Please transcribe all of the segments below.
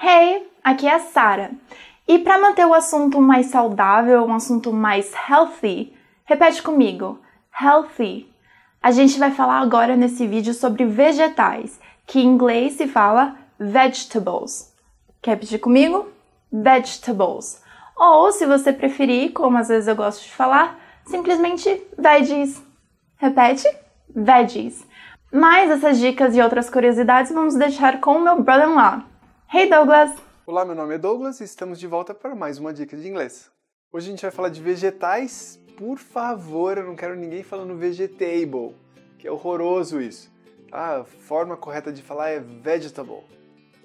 Hey, aqui é a Sara. E para manter o assunto mais saudável, um assunto mais healthy, repete comigo: healthy. A gente vai falar agora nesse vídeo sobre vegetais, que em inglês se fala vegetables. Quer repetir comigo? Vegetables. Ou, se você preferir, como às vezes eu gosto de falar, simplesmente veggies. Repete? Veggies. Mais essas dicas e outras curiosidades vamos deixar com o meu brother-in-law. Hey Douglas! Olá, meu nome é Douglas e estamos de volta para mais uma dica de inglês. Hoje a gente vai falar de vegetais. Por favor, eu não quero ninguém falando vegetable, que é horroroso isso. A forma correta de falar é vegetable,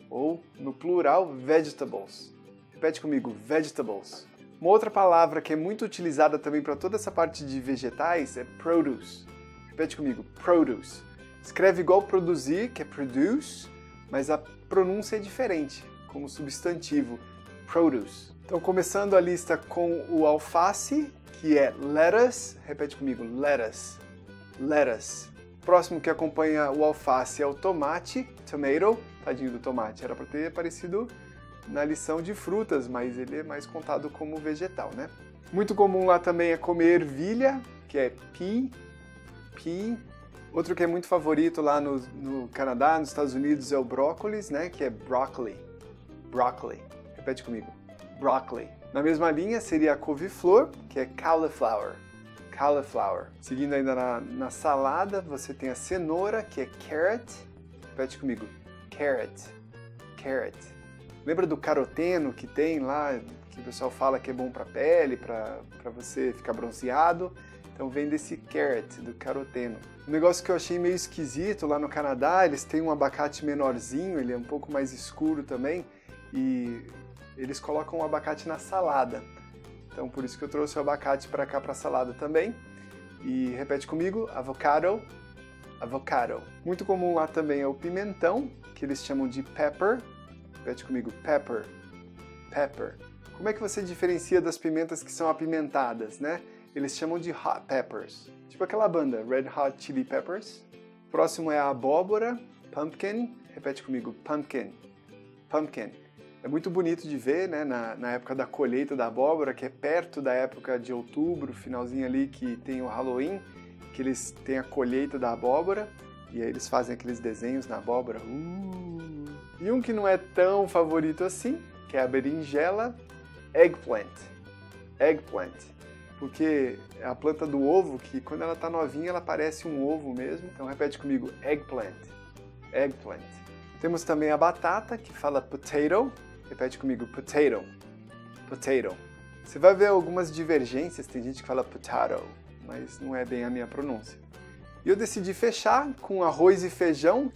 ou no plural, vegetables. Repete comigo, vegetables. Uma outra palavra que é muito utilizada também para toda essa parte de vegetais é produce. Repete comigo, produce. Escreve igual produzir, que é produce, mas a pronúncia é diferente, como substantivo, produce. Então, começando a lista com o alface, que é lettuce. Repete comigo, lettuce. Lettuce. Próximo que acompanha o alface é o tomate, tomato. Tadinho do tomate, era para ter aparecido na lição de frutas, mas ele é mais contado como vegetal, né? Muito comum lá também é comer ervilha, que é pea, pea. Outro que é muito favorito lá no, no Canadá, nos Estados Unidos, é o brócolis, né? Que é broccoli. Broccoli. Repete comigo. Broccoli. Na mesma linha seria a couve-flor, que é cauliflower. Cauliflower. Seguindo ainda na, na salada, você tem a cenoura, que é carrot. Repete comigo. Carrot. Carrot. Lembra do caroteno que tem lá, que o pessoal fala que é bom para pele, para você ficar bronzeado? Então vem desse carrot, do caroteno. Um negócio que eu achei meio esquisito lá no Canadá, eles têm um abacate menorzinho, ele é um pouco mais escuro também, e eles colocam o abacate na salada. Então por isso que eu trouxe o abacate para cá para salada também. E repete comigo, avocado, avocado. Muito comum lá também é o pimentão, que eles chamam de pepper. Repete comigo, pepper, pepper. Como é que você diferencia das pimentas que são apimentadas, né? Eles chamam de hot peppers. Tipo aquela banda, Red Hot Chili Peppers. Próximo é a abóbora, pumpkin. Repete comigo, pumpkin. Pumpkin. É muito bonito de ver, né, na, na, época da colheita da abóbora, que é perto da época de outubro, finalzinho ali que tem o Halloween, que eles têm a colheita da abóbora, e aí eles fazem aqueles desenhos na abóbora. Uh! E um que não é tão favorito assim, que é a berinjela, eggplant. Eggplant porque é a planta do ovo que quando ela está novinha ela parece um ovo mesmo. Então repete comigo, eggplant, eggplant. Temos também a batata que fala potato. Repete comigo, potato, potato. Você vai ver algumas divergências, tem gente que fala potato, mas não é bem a minha pronúncia. E eu decidi fechar com arroz e feijão.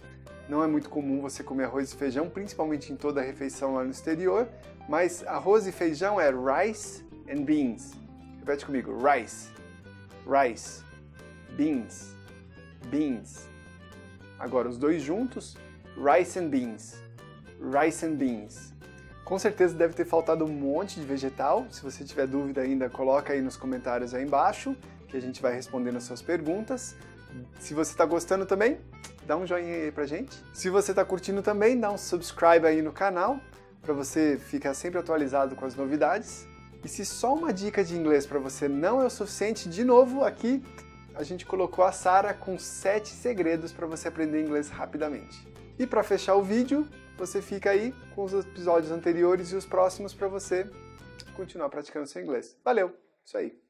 Não é muito comum você comer arroz e feijão, principalmente em toda a refeição lá no exterior, mas arroz e feijão é rice and beans. Repete comigo. Rice. Rice. Beans. Beans. Agora os dois juntos. Rice and beans. Rice and beans. Com certeza deve ter faltado um monte de vegetal. Se você tiver dúvida ainda, coloca aí nos comentários aí embaixo, que a gente vai respondendo as suas perguntas. Se você está gostando também, dá um joinha aí pra gente. Se você está curtindo também, dá um subscribe aí no canal, para você ficar sempre atualizado com as novidades. E se só uma dica de inglês para você não é o suficiente, de novo aqui a gente colocou a Sara com 7 segredos para você aprender inglês rapidamente. E para fechar o vídeo, você fica aí com os episódios anteriores e os próximos para você continuar praticando seu inglês. Valeu, isso aí.